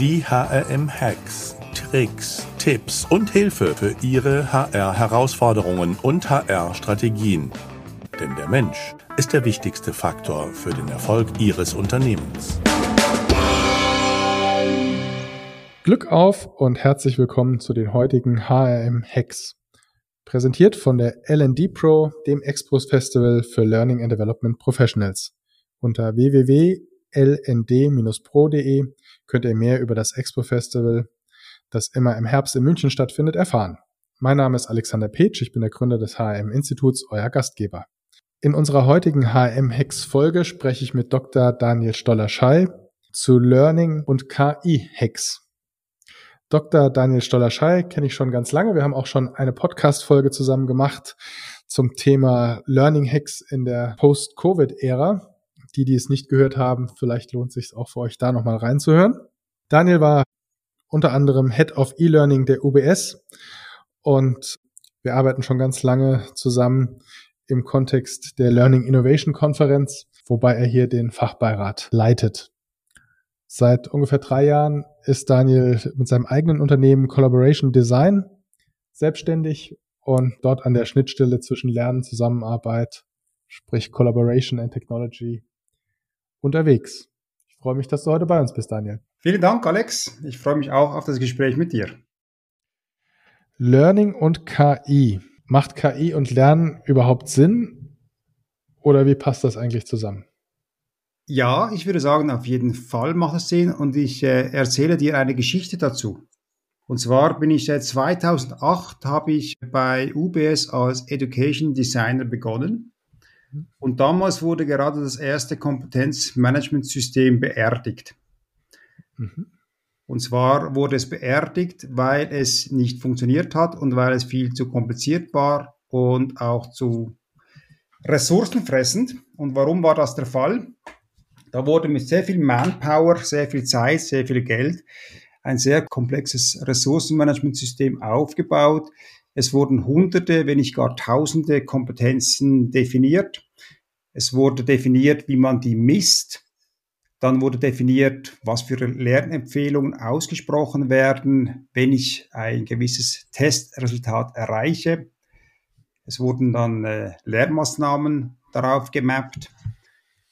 Die HRM-Hacks, Tricks, Tipps und Hilfe für Ihre HR-Herausforderungen und HR-Strategien. Denn der Mensch ist der wichtigste Faktor für den Erfolg Ihres Unternehmens. Glück auf und herzlich willkommen zu den heutigen HRM-Hacks. Präsentiert von der LD Pro, dem Expos Festival für Learning and Development Professionals. Unter www.lnd-pro.de könnt ihr mehr über das Expo Festival, das immer im Herbst in München stattfindet, erfahren. Mein Name ist Alexander Petsch, ich bin der Gründer des HRM Instituts, euer Gastgeber. In unserer heutigen HRM Hacks Folge spreche ich mit Dr. Daniel Stoller-Schei zu Learning und KI Hacks. Dr. Daniel Stoller-Schei kenne ich schon ganz lange. Wir haben auch schon eine Podcast-Folge zusammen gemacht zum Thema Learning Hacks in der Post-Covid-Ära. Die, die es nicht gehört haben, vielleicht lohnt es sich auch für euch da nochmal reinzuhören. Daniel war unter anderem Head of E-Learning der UBS und wir arbeiten schon ganz lange zusammen im Kontext der Learning Innovation Konferenz, wobei er hier den Fachbeirat leitet. Seit ungefähr drei Jahren ist Daniel mit seinem eigenen Unternehmen Collaboration Design selbstständig und dort an der Schnittstelle zwischen Lernen, Zusammenarbeit, sprich Collaboration and Technology unterwegs. Ich freue mich, dass du heute bei uns bist, Daniel. Vielen Dank, Alex. Ich freue mich auch auf das Gespräch mit dir. Learning und KI. Macht KI und Lernen überhaupt Sinn? Oder wie passt das eigentlich zusammen? Ja, ich würde sagen, auf jeden Fall macht es Sinn und ich äh, erzähle dir eine Geschichte dazu. Und zwar bin ich seit 2008 habe ich bei UBS als Education Designer begonnen und damals wurde gerade das erste Kompetenzmanagementsystem beerdigt. Mhm. Und zwar wurde es beerdigt, weil es nicht funktioniert hat und weil es viel zu kompliziert war und auch zu ressourcenfressend. Und warum war das der Fall? Da wurde mit sehr viel Manpower, sehr viel Zeit, sehr viel Geld ein sehr komplexes Ressourcenmanagementsystem aufgebaut, es wurden Hunderte, wenn nicht gar Tausende Kompetenzen definiert. Es wurde definiert, wie man die misst. Dann wurde definiert, was für Lernempfehlungen ausgesprochen werden, wenn ich ein gewisses Testresultat erreiche. Es wurden dann äh, Lernmaßnahmen darauf gemappt.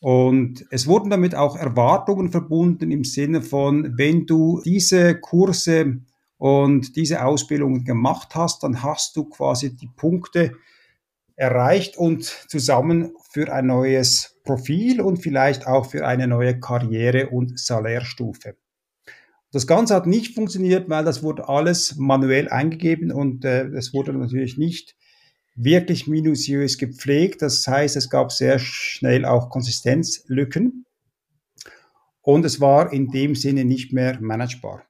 Und es wurden damit auch Erwartungen verbunden im Sinne von, wenn du diese Kurse und diese Ausbildung gemacht hast, dann hast du quasi die Punkte erreicht und zusammen für ein neues Profil und vielleicht auch für eine neue Karriere- und Salärstufe. Das Ganze hat nicht funktioniert, weil das wurde alles manuell eingegeben und äh, es wurde natürlich nicht wirklich minutiös gepflegt. Das heißt, es gab sehr schnell auch Konsistenzlücken und es war in dem Sinne nicht mehr managebar.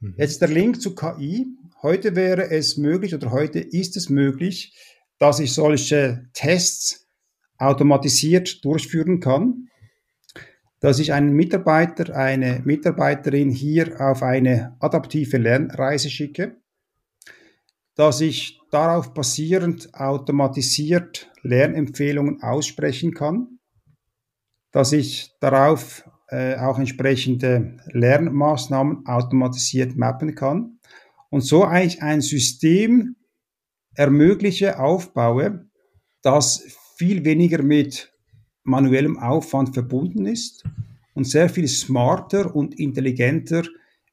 Mhm. Jetzt der Link zu KI. Heute wäre es möglich oder heute ist es möglich, dass ich solche Tests automatisiert durchführen kann, dass ich einen Mitarbeiter, eine Mitarbeiterin hier auf eine adaptive Lernreise schicke, dass ich darauf basierend automatisiert Lernempfehlungen aussprechen kann, dass ich darauf äh, auch entsprechende Lernmaßnahmen automatisiert mappen kann und so eigentlich ein System ermögliche, aufbaue, das viel weniger mit manuellem Aufwand verbunden ist und sehr viel smarter und intelligenter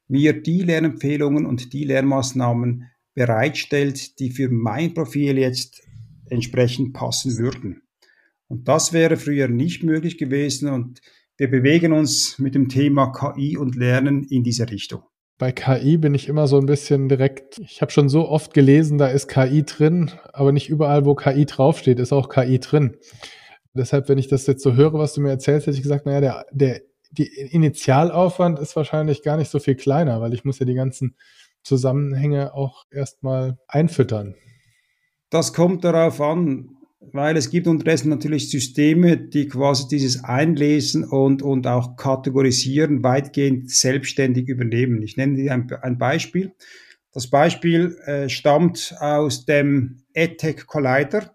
mir die Lernempfehlungen und die Lernmaßnahmen bereitstellt, die für mein Profil jetzt entsprechend passen würden. Und das wäre früher nicht möglich gewesen und wir bewegen uns mit dem Thema KI und Lernen in diese Richtung. Bei KI bin ich immer so ein bisschen direkt, ich habe schon so oft gelesen, da ist KI drin, aber nicht überall, wo KI draufsteht, ist auch KI drin. Deshalb, wenn ich das jetzt so höre, was du mir erzählst, hätte ich gesagt, naja, der, der die Initialaufwand ist wahrscheinlich gar nicht so viel kleiner, weil ich muss ja die ganzen Zusammenhänge auch erstmal einfüttern. Das kommt darauf an, weil es gibt unterdessen natürlich Systeme, die quasi dieses Einlesen und, und auch Kategorisieren weitgehend selbstständig übernehmen. Ich nenne dir ein, ein Beispiel. Das Beispiel äh, stammt aus dem EdTech Collider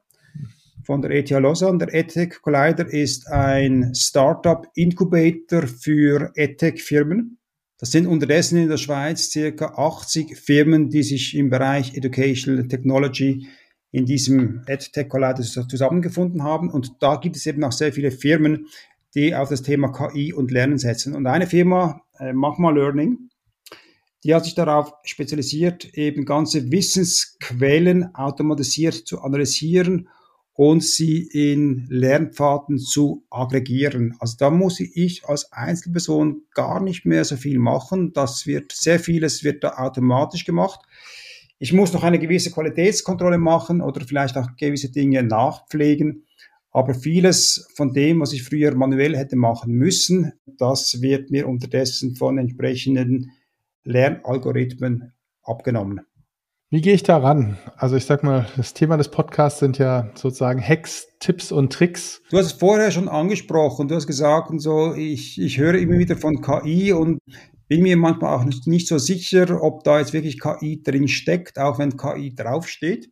von der ETH Lausanne. Der EdTech Collider ist ein Startup Incubator für EdTech Firmen. Das sind unterdessen in der Schweiz circa 80 Firmen, die sich im Bereich Educational Technology in diesem EdTech Collider zusammengefunden haben. Und da gibt es eben auch sehr viele Firmen, die auf das Thema KI und Lernen setzen. Und eine Firma, äh, Magma Learning, die hat sich darauf spezialisiert, eben ganze Wissensquellen automatisiert zu analysieren und sie in Lernpfaden zu aggregieren. Also da muss ich als Einzelperson gar nicht mehr so viel machen. Das wird sehr vieles wird da automatisch gemacht. Ich muss noch eine gewisse Qualitätskontrolle machen oder vielleicht auch gewisse Dinge nachpflegen. Aber vieles von dem, was ich früher manuell hätte machen müssen, das wird mir unterdessen von entsprechenden Lernalgorithmen abgenommen. Wie gehe ich da ran? Also ich sag mal, das Thema des Podcasts sind ja sozusagen Hacks, Tipps und Tricks. Du hast es vorher schon angesprochen. Du hast gesagt und so, ich, ich höre immer wieder von KI und bin mir manchmal auch nicht, nicht so sicher, ob da jetzt wirklich KI drin steckt, auch wenn KI draufsteht.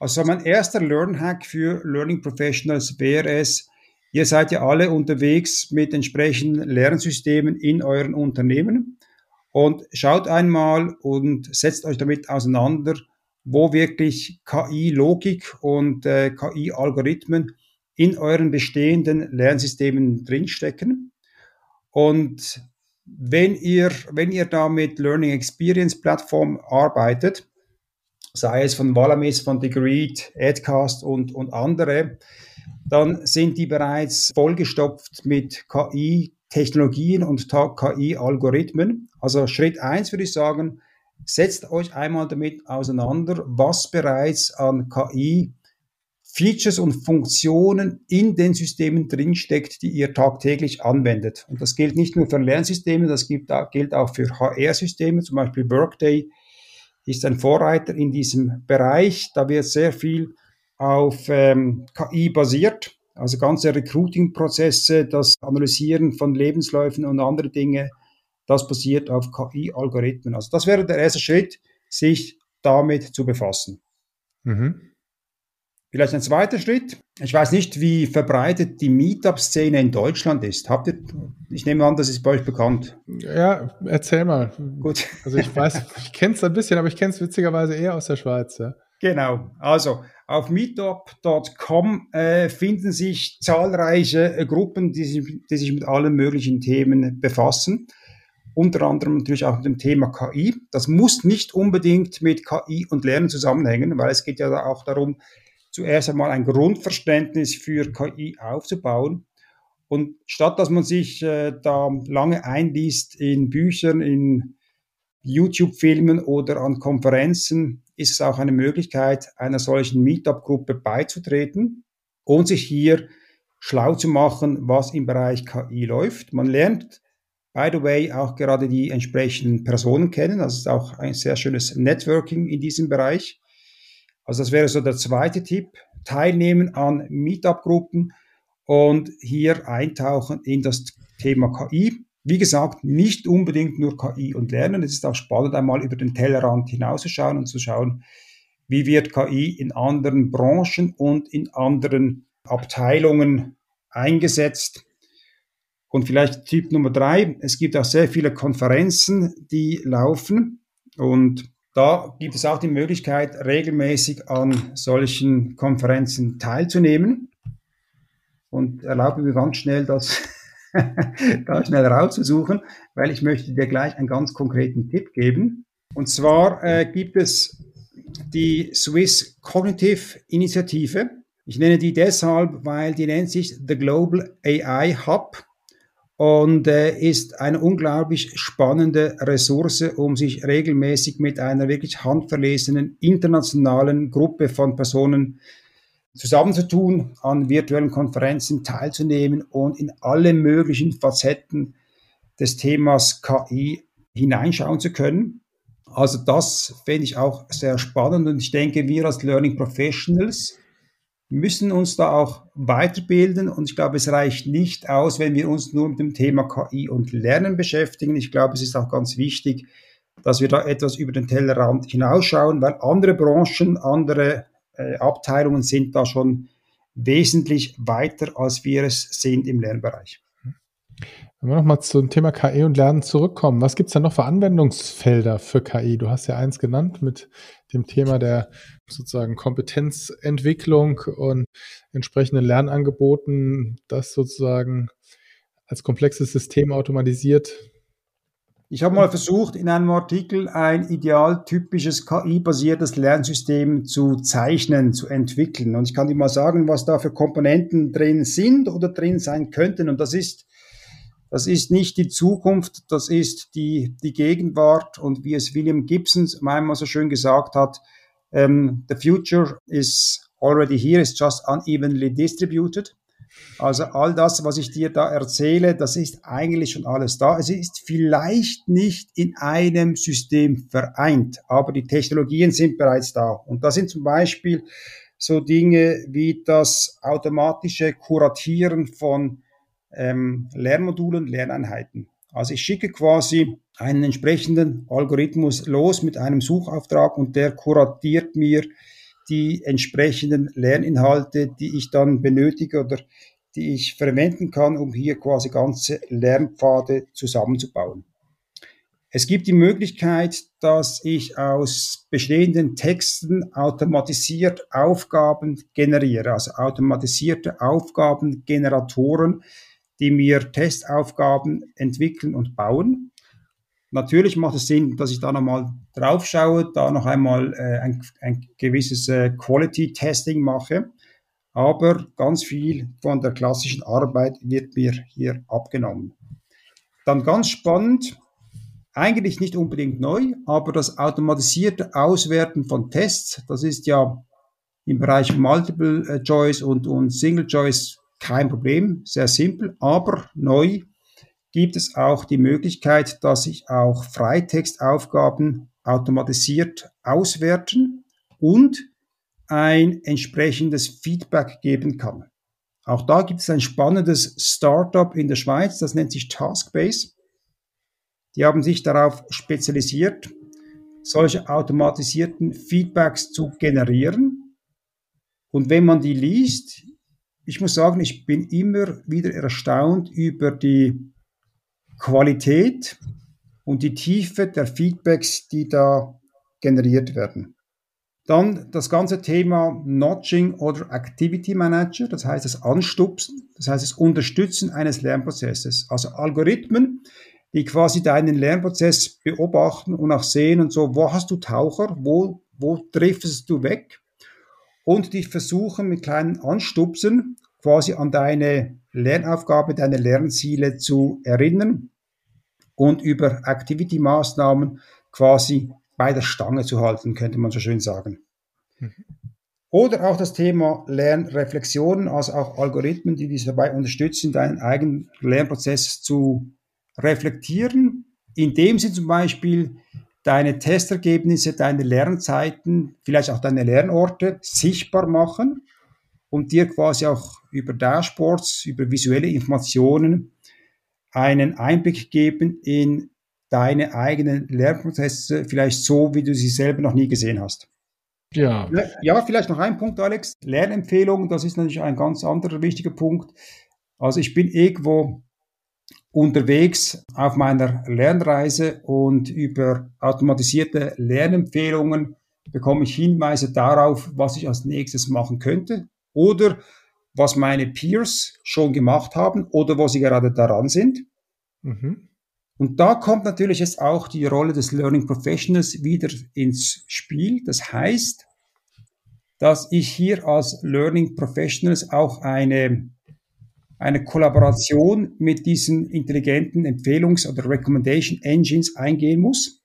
Also mein erster Learn-Hack für Learning Professionals wäre es, ihr seid ja alle unterwegs mit entsprechenden Lernsystemen in euren Unternehmen. Und schaut einmal und setzt euch damit auseinander, wo wirklich KI-Logik und äh, KI-Algorithmen in euren bestehenden Lernsystemen drinstecken. Und wenn ihr, wenn ihr da mit Learning Experience Plattform arbeitet, sei es von Valamis, von Degreed, Adcast und, und andere, dann sind die bereits vollgestopft mit KI Technologien und KI-Algorithmen. Also Schritt eins würde ich sagen, setzt euch einmal damit auseinander, was bereits an KI Features und Funktionen in den Systemen drinsteckt, die ihr tagtäglich anwendet. Und das gilt nicht nur für Lernsysteme, das gilt auch für HR-Systeme, zum Beispiel Workday ist ein Vorreiter in diesem Bereich. Da wird sehr viel auf ähm, KI basiert. Also ganze Recruiting-Prozesse, das Analysieren von Lebensläufen und andere Dinge, das basiert auf KI-Algorithmen. Also das wäre der erste Schritt, sich damit zu befassen. Mhm. Vielleicht ein zweiter Schritt. Ich weiß nicht, wie verbreitet die Meetup-Szene in Deutschland ist. Habt ihr, ich nehme an, das ist bei euch bekannt. Ja, erzähl mal. Gut. Also ich weiß, ich kenne es ein bisschen, aber ich kenne es witzigerweise eher aus der Schweiz. Ja. Genau. Also auf meetup.com äh, finden sich zahlreiche äh, Gruppen, die sich, die sich mit allen möglichen Themen befassen. Unter anderem natürlich auch mit dem Thema KI. Das muss nicht unbedingt mit KI und Lernen zusammenhängen, weil es geht ja auch darum, zuerst einmal ein Grundverständnis für KI aufzubauen. Und statt dass man sich äh, da lange einliest in Büchern, in YouTube-Filmen oder an Konferenzen, ist es auch eine Möglichkeit, einer solchen Meetup-Gruppe beizutreten und sich hier schlau zu machen, was im Bereich KI läuft. Man lernt, by the way, auch gerade die entsprechenden Personen kennen. Es ist auch ein sehr schönes Networking in diesem Bereich. Also das wäre so der zweite Tipp. Teilnehmen an Meetup-Gruppen und hier eintauchen in das Thema KI. Wie gesagt, nicht unbedingt nur KI und Lernen. Es ist auch spannend, einmal über den Tellerrand hinauszuschauen und zu schauen, wie wird KI in anderen Branchen und in anderen Abteilungen eingesetzt. Und vielleicht Tipp Nummer drei, es gibt auch sehr viele Konferenzen, die laufen und da gibt es auch die Möglichkeit, regelmäßig an solchen Konferenzen teilzunehmen. Und erlaube mir ganz schnell das da schnell rauszusuchen, weil ich möchte dir gleich einen ganz konkreten Tipp geben. Und zwar äh, gibt es die Swiss Cognitive Initiative. Ich nenne die deshalb, weil die nennt sich The Global AI Hub und äh, ist eine unglaublich spannende Ressource, um sich regelmäßig mit einer wirklich handverlesenen internationalen Gruppe von Personen zusammenzutun, an virtuellen Konferenzen teilzunehmen und in alle möglichen Facetten des Themas KI hineinschauen zu können. Also das finde ich auch sehr spannend und ich denke, wir als Learning Professionals müssen uns da auch weiterbilden und ich glaube, es reicht nicht aus, wenn wir uns nur mit dem Thema KI und Lernen beschäftigen. Ich glaube, es ist auch ganz wichtig, dass wir da etwas über den Tellerrand hinausschauen, weil andere Branchen, andere äh, Abteilungen sind da schon wesentlich weiter, als wir es sind im Lernbereich. Wenn wir nochmal zum Thema KI und Lernen zurückkommen, was gibt es da noch für Anwendungsfelder für KI? Du hast ja eins genannt mit dem Thema der sozusagen Kompetenzentwicklung und entsprechenden Lernangeboten, das sozusagen als komplexes System automatisiert. Ich habe mal versucht, in einem Artikel ein idealtypisches KI-basiertes Lernsystem zu zeichnen, zu entwickeln. Und ich kann dir mal sagen, was da für Komponenten drin sind oder drin sein könnten. Und das ist das ist nicht die Zukunft, das ist die, die Gegenwart und wie es William Gibson einmal so schön gesagt hat, ähm, the future is already here, it's just unevenly distributed. Also all das, was ich dir da erzähle, das ist eigentlich schon alles da. Es ist vielleicht nicht in einem System vereint, aber die Technologien sind bereits da. Und da sind zum Beispiel so Dinge wie das automatische Kuratieren von ähm, Lernmodulen, Lerneinheiten. Also ich schicke quasi einen entsprechenden Algorithmus los mit einem Suchauftrag und der kuratiert mir die entsprechenden Lerninhalte, die ich dann benötige oder die ich verwenden kann, um hier quasi ganze Lernpfade zusammenzubauen. Es gibt die Möglichkeit, dass ich aus bestehenden Texten automatisiert Aufgaben generiere, also automatisierte Aufgabengeneratoren, die mir Testaufgaben entwickeln und bauen. Natürlich macht es Sinn, dass ich da nochmal drauf schaue, da noch einmal äh, ein, ein, gewisses äh, Quality Testing mache. Aber ganz viel von der klassischen Arbeit wird mir hier abgenommen. Dann ganz spannend, eigentlich nicht unbedingt neu, aber das automatisierte Auswerten von Tests, das ist ja im Bereich Multiple äh, Choice und, und Single Choice kein Problem, sehr simpel, aber neu gibt es auch die Möglichkeit, dass ich auch Freitextaufgaben automatisiert auswerten und ein entsprechendes Feedback geben kann. Auch da gibt es ein spannendes Startup in der Schweiz, das nennt sich Taskbase. Die haben sich darauf spezialisiert, solche automatisierten Feedbacks zu generieren. Und wenn man die liest, ich muss sagen, ich bin immer wieder erstaunt über die Qualität und die Tiefe der Feedbacks, die da generiert werden. Dann das ganze Thema Notching oder Activity Manager, das heißt das Anstupsen, das heißt das Unterstützen eines Lernprozesses. Also Algorithmen, die quasi deinen Lernprozess beobachten und auch sehen und so, wo hast du Taucher, wo, wo triffst du weg und die versuchen mit kleinen Anstupsen quasi an deine Lernaufgabe, deine Lernziele zu erinnern und über Activity-Maßnahmen quasi bei der Stange zu halten, könnte man so schön sagen. Mhm. Oder auch das Thema Lernreflexionen, also auch Algorithmen, die dich dabei unterstützen, deinen eigenen Lernprozess zu reflektieren, indem sie zum Beispiel deine Testergebnisse, deine Lernzeiten, vielleicht auch deine Lernorte sichtbar machen und dir quasi auch über Dashboards, über visuelle Informationen einen Einblick geben in deine eigenen Lernprozesse, vielleicht so, wie du sie selber noch nie gesehen hast. Ja. Ja, vielleicht noch ein Punkt, Alex. Lernempfehlungen, das ist natürlich ein ganz anderer wichtiger Punkt. Also ich bin irgendwo unterwegs auf meiner Lernreise und über automatisierte Lernempfehlungen bekomme ich Hinweise darauf, was ich als nächstes machen könnte oder was meine Peers schon gemacht haben oder wo sie gerade daran sind. Mhm. Und da kommt natürlich jetzt auch die Rolle des Learning Professionals wieder ins Spiel. Das heißt, dass ich hier als Learning Professionals auch eine eine Kollaboration mit diesen intelligenten Empfehlungs- oder Recommendation Engines eingehen muss.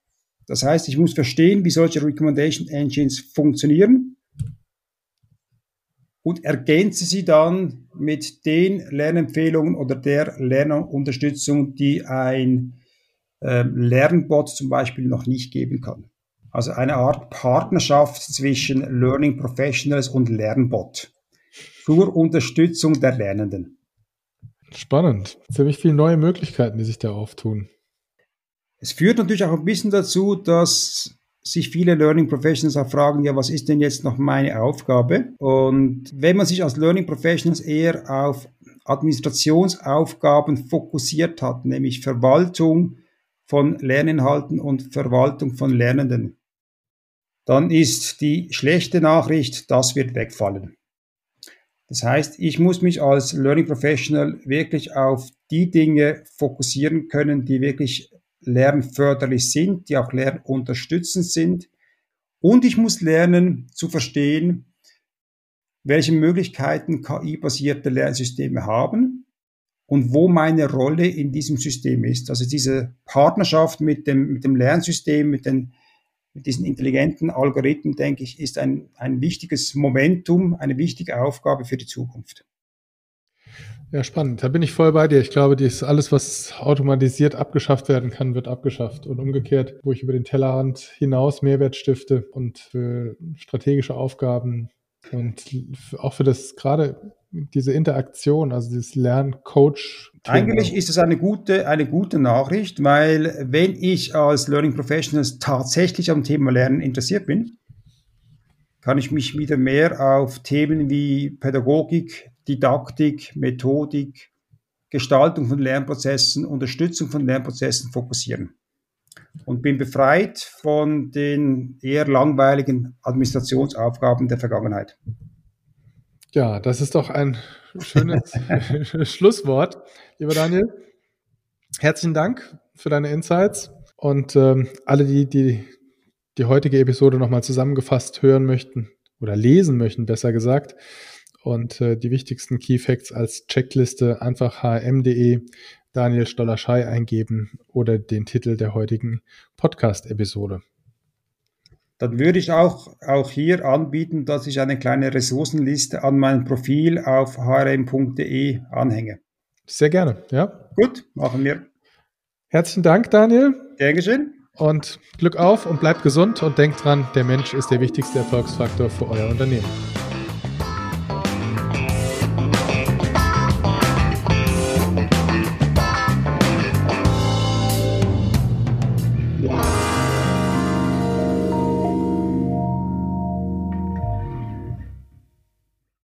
Das heißt, ich muss verstehen, wie solche Recommendation Engines funktionieren und ergänze sie dann mit den Lernempfehlungen oder der Lernunterstützung, die ein äh, Lernbot zum Beispiel noch nicht geben kann. Also eine Art Partnerschaft zwischen Learning Professionals und Lernbot zur Unterstützung der Lernenden. Spannend. Ziemlich viele neue Möglichkeiten, die sich da auftun. Es führt natürlich auch ein bisschen dazu, dass sich viele Learning Professionals auch fragen, ja, was ist denn jetzt noch meine Aufgabe? Und wenn man sich als Learning Professionals eher auf Administrationsaufgaben fokussiert hat, nämlich Verwaltung von Lerninhalten und Verwaltung von Lernenden, dann ist die schlechte Nachricht, das wird wegfallen. Das heißt, ich muss mich als Learning Professional wirklich auf die Dinge fokussieren können, die wirklich lernförderlich sind, die auch lernunterstützend sind. Und ich muss lernen zu verstehen, welche Möglichkeiten KI-basierte Lernsysteme haben und wo meine Rolle in diesem System ist. Also diese Partnerschaft mit dem, mit dem Lernsystem, mit den mit diesen intelligenten Algorithmen, denke ich, ist ein, ein wichtiges Momentum, eine wichtige Aufgabe für die Zukunft. Ja, spannend. Da bin ich voll bei dir. Ich glaube, dies alles, was automatisiert abgeschafft werden kann, wird abgeschafft. Und umgekehrt, wo ich über den Tellerrand hinaus Mehrwert stifte und für strategische Aufgaben und auch für das gerade diese Interaktion, also dieses Lerncoach. Eigentlich ist es eine gute, eine gute Nachricht, weil wenn ich als Learning Professionals tatsächlich am Thema Lernen interessiert bin, kann ich mich wieder mehr auf Themen wie Pädagogik, Didaktik, Methodik, Gestaltung von Lernprozessen, Unterstützung von Lernprozessen fokussieren und bin befreit von den eher langweiligen Administrationsaufgaben der Vergangenheit. Ja, das ist doch ein schönes Schlusswort, lieber Daniel. Herzlichen Dank für deine Insights und ähm, alle, die, die die heutige Episode nochmal zusammengefasst hören möchten oder lesen möchten, besser gesagt, und äh, die wichtigsten Key Facts als Checkliste einfach hm.de Daniel Stollerschei eingeben oder den Titel der heutigen Podcast-Episode dann würde ich auch, auch hier anbieten, dass ich eine kleine Ressourcenliste an mein Profil auf hrm.de anhänge. Sehr gerne, ja. Gut, machen wir. Herzlichen Dank, Daniel. Gern geschehen. Und Glück auf und bleibt gesund und denkt dran, der Mensch ist der wichtigste Erfolgsfaktor für euer Unternehmen.